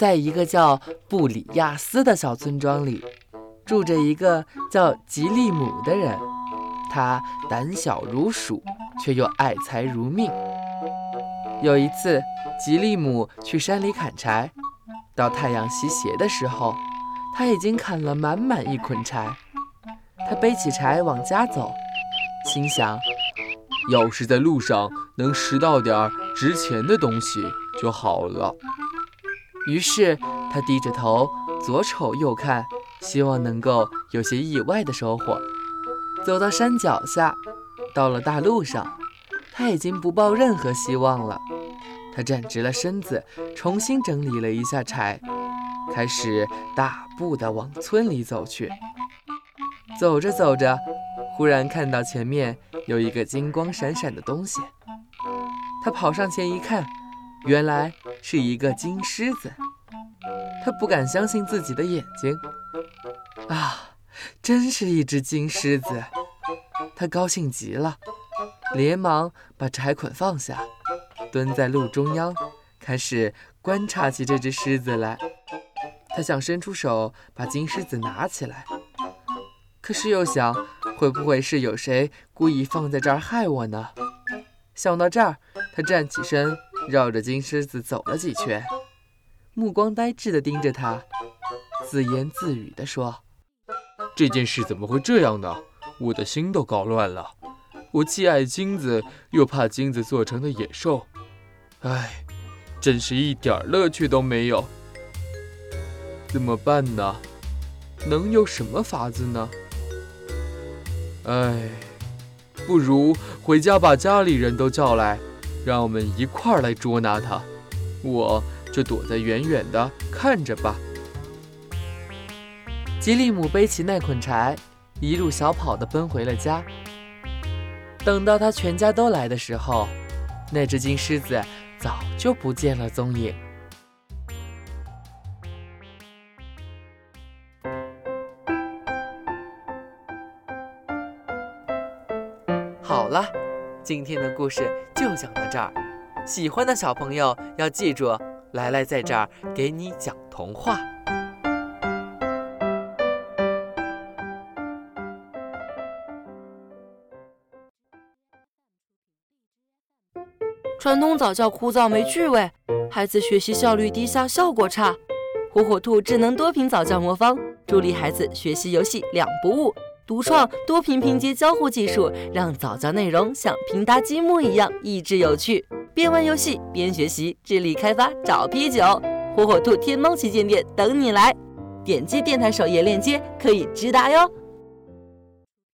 在一个叫布里亚斯的小村庄里，住着一个叫吉利姆的人。他胆小如鼠，却又爱财如命。有一次，吉利姆去山里砍柴，到太阳西斜的时候，他已经砍了满满一捆柴。他背起柴往家走，心想：要是在路上能拾到点值钱的东西就好了。于是他低着头，左瞅右看，希望能够有些意外的收获。走到山脚下，到了大路上，他已经不抱任何希望了。他站直了身子，重新整理了一下柴，开始大步地往村里走去。走着走着，忽然看到前面有一个金光闪闪的东西。他跑上前一看。原来是一个金狮子，他不敢相信自己的眼睛，啊，真是一只金狮子！他高兴极了，连忙把柴捆放下，蹲在路中央，开始观察起这只狮子来。他想伸出手把金狮子拿起来，可是又想，会不会是有谁故意放在这儿害我呢？想到这儿，他站起身。绕着金狮子走了几圈，目光呆滞地盯着他，自言自语地说：“这件事怎么会这样呢？我的心都搞乱了。我既爱金子，又怕金子做成的野兽。唉，真是一点乐趣都没有。怎么办呢？能有什么法子呢？唉，不如回家把家里人都叫来。”让我们一块儿来捉拿他，我就躲在远远的看着吧。吉利姆背起那捆柴，一路小跑的奔回了家。等到他全家都来的时候，那只金狮子早就不见了踪影。好了。今天的故事就讲到这儿，喜欢的小朋友要记住，来来在这儿给你讲童话。传统早教枯燥没趣味，孩子学习效率低下，效果差。火火兔智能多屏早教魔方，助力孩子学习游戏两不误。独创多屏拼接交互技术，让早教内容像拼搭积木一样益智有趣。边玩游戏边学习，智力开发找啤酒。火火兔天猫旗舰店等你来，点击电台首页链接可以直达哟。